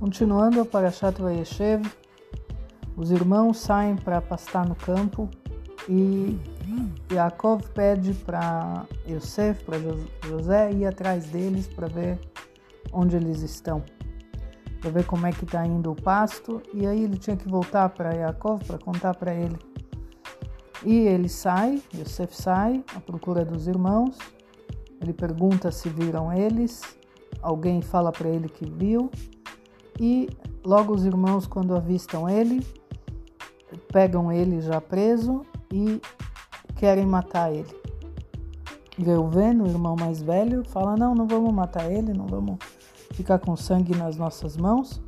Continuando para Parashat Vayeshev, os irmãos saem para pastar no campo e Yaakov pede para Yosef, para José, ir atrás deles para ver onde eles estão, para ver como é que está indo o pasto. E aí ele tinha que voltar para Yaakov para contar para ele. E ele sai, Yosef sai à procura dos irmãos. Ele pergunta se viram eles. Alguém fala para ele que viu. E logo os irmãos, quando avistam ele, pegam ele já preso e querem matar ele. Reuven, o irmão mais velho, fala: Não, não vamos matar ele, não vamos ficar com sangue nas nossas mãos,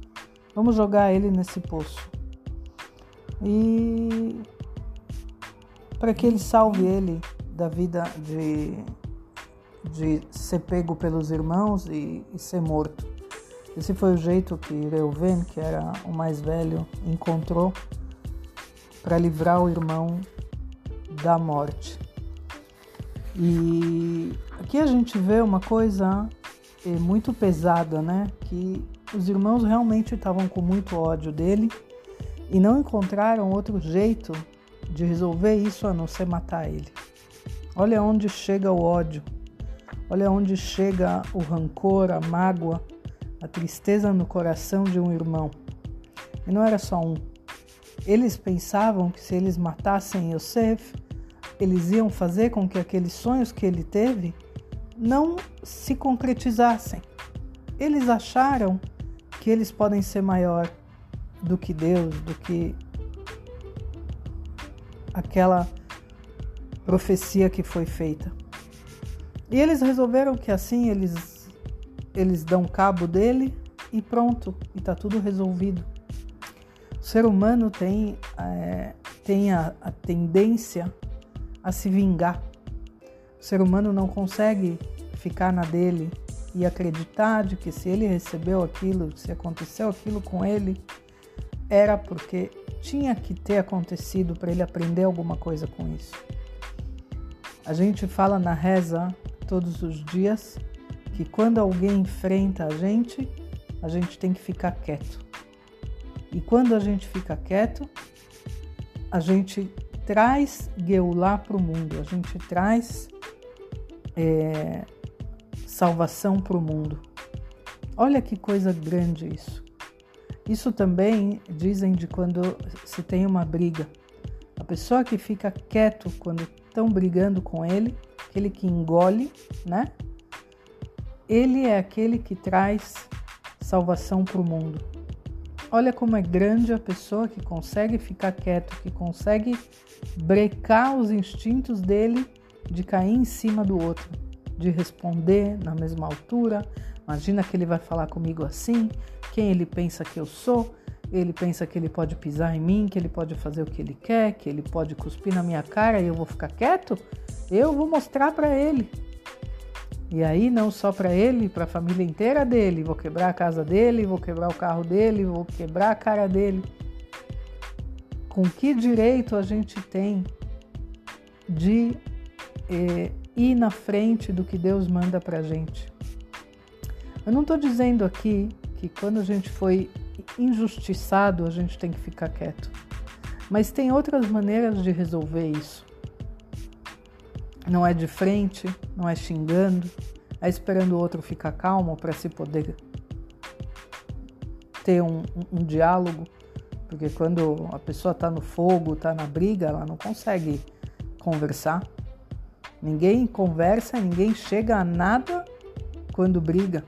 vamos jogar ele nesse poço. E para que ele salve ele da vida de, de ser pego pelos irmãos e, e ser morto. Esse foi o jeito que Reuven, que era o mais velho, encontrou para livrar o irmão da morte. E aqui a gente vê uma coisa é, muito pesada, né? Que os irmãos realmente estavam com muito ódio dele e não encontraram outro jeito de resolver isso a não ser matar ele. Olha onde chega o ódio, olha onde chega o rancor, a mágoa, a tristeza no coração de um irmão. E não era só um, eles pensavam que se eles matassem Yosef, eles iam fazer com que aqueles sonhos que ele teve não se concretizassem. Eles acharam que eles podem ser maior do que Deus, do que aquela profecia que foi feita. E eles resolveram que assim eles eles dão cabo dele e pronto, e está tudo resolvido. O ser humano tem, é, tem a, a tendência a se vingar. O ser humano não consegue ficar na dele e acreditar de que se ele recebeu aquilo, se aconteceu aquilo com ele, era porque tinha que ter acontecido para ele aprender alguma coisa com isso. A gente fala na reza todos os dias que quando alguém enfrenta a gente, a gente tem que ficar quieto. E quando a gente fica quieto, a gente traz Geulá para o mundo, a gente traz é, salvação para o mundo. Olha que coisa grande isso. Isso também dizem de quando se tem uma briga. A pessoa que fica quieto quando estão brigando com ele, aquele que engole, né? Ele é aquele que traz salvação para o mundo. Olha como é grande a pessoa que consegue ficar quieto, que consegue brecar os instintos dele de cair em cima do outro, de responder na mesma altura. Imagina que ele vai falar comigo assim, quem ele pensa que eu sou, ele pensa que ele pode pisar em mim, que ele pode fazer o que ele quer, que ele pode cuspir na minha cara e eu vou ficar quieto? Eu vou mostrar para ele. E aí, não só para ele, para a família inteira dele. Vou quebrar a casa dele, vou quebrar o carro dele, vou quebrar a cara dele. Com que direito a gente tem de eh, ir na frente do que Deus manda para a gente? Eu não estou dizendo aqui que quando a gente foi injustiçado a gente tem que ficar quieto. Mas tem outras maneiras de resolver isso. Não é de frente, não é xingando, é esperando o outro ficar calmo para se poder ter um, um, um diálogo, porque quando a pessoa está no fogo, está na briga, ela não consegue conversar. Ninguém conversa, ninguém chega a nada quando briga.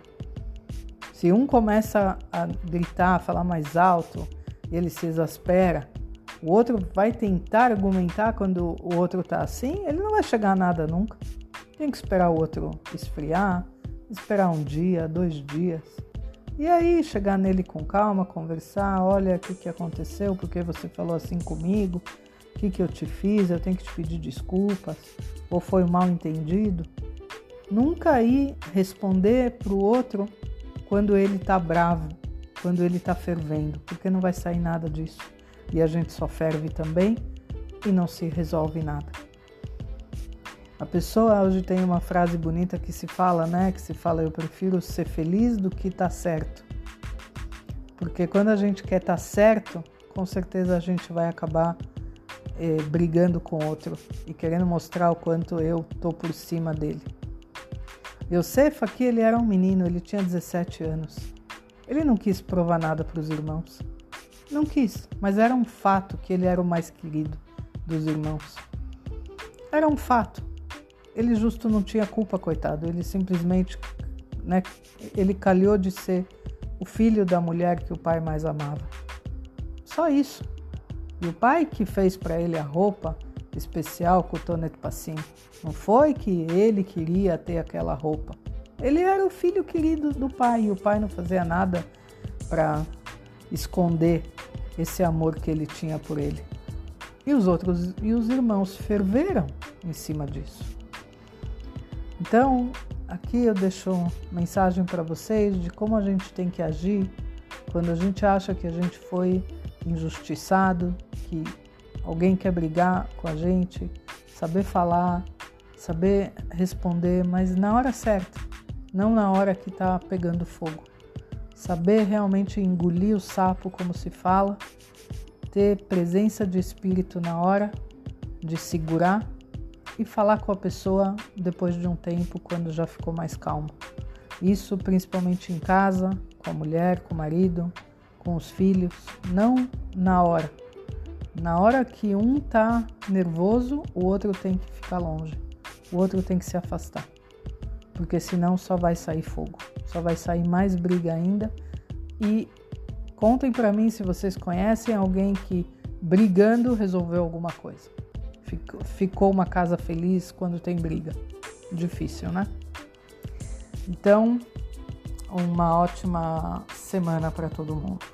Se um começa a gritar, a falar mais alto, ele se exaspera, o outro vai tentar argumentar quando o outro está assim, ele não vai chegar a nada nunca. Tem que esperar o outro esfriar, esperar um dia, dois dias. E aí chegar nele com calma, conversar, olha o que, que aconteceu, porque você falou assim comigo, o que, que eu te fiz, eu tenho que te pedir desculpas, ou foi mal entendido. Nunca ir responder para o outro quando ele está bravo, quando ele está fervendo, porque não vai sair nada disso e a gente só ferve também e não se resolve nada. A pessoa hoje tem uma frase bonita que se fala, né? Que se fala, eu prefiro ser feliz do que estar tá certo. Porque quando a gente quer estar tá certo, com certeza a gente vai acabar eh, brigando com outro e querendo mostrar o quanto eu tô por cima dele. Yosef aqui ele era um menino, ele tinha 17 anos. Ele não quis provar nada para os irmãos. Não quis, mas era um fato que ele era o mais querido dos irmãos. Era um fato. Ele justo não tinha culpa, coitado. Ele simplesmente, né, ele calhou de ser o filho da mulher que o pai mais amava. Só isso. E o pai que fez para ele a roupa especial Tonet Passim. Não foi que ele queria ter aquela roupa. Ele era o filho querido do pai e o pai não fazia nada para esconder esse amor que ele tinha por ele. E os outros e os irmãos ferveram em cima disso. Então, aqui eu deixo mensagem para vocês de como a gente tem que agir quando a gente acha que a gente foi injustiçado, que alguém quer brigar com a gente, saber falar, saber responder, mas na hora certa, não na hora que está pegando fogo. Saber realmente engolir o sapo, como se fala, ter presença de espírito na hora de segurar e falar com a pessoa depois de um tempo, quando já ficou mais calmo. Isso principalmente em casa, com a mulher, com o marido, com os filhos, não na hora. Na hora que um tá nervoso, o outro tem que ficar longe, o outro tem que se afastar, porque senão só vai sair fogo, só vai sair mais briga ainda. E contem para mim se vocês conhecem alguém que brigando resolveu alguma coisa. Ficou uma casa feliz quando tem briga. Difícil, né? Então, uma ótima semana para todo mundo.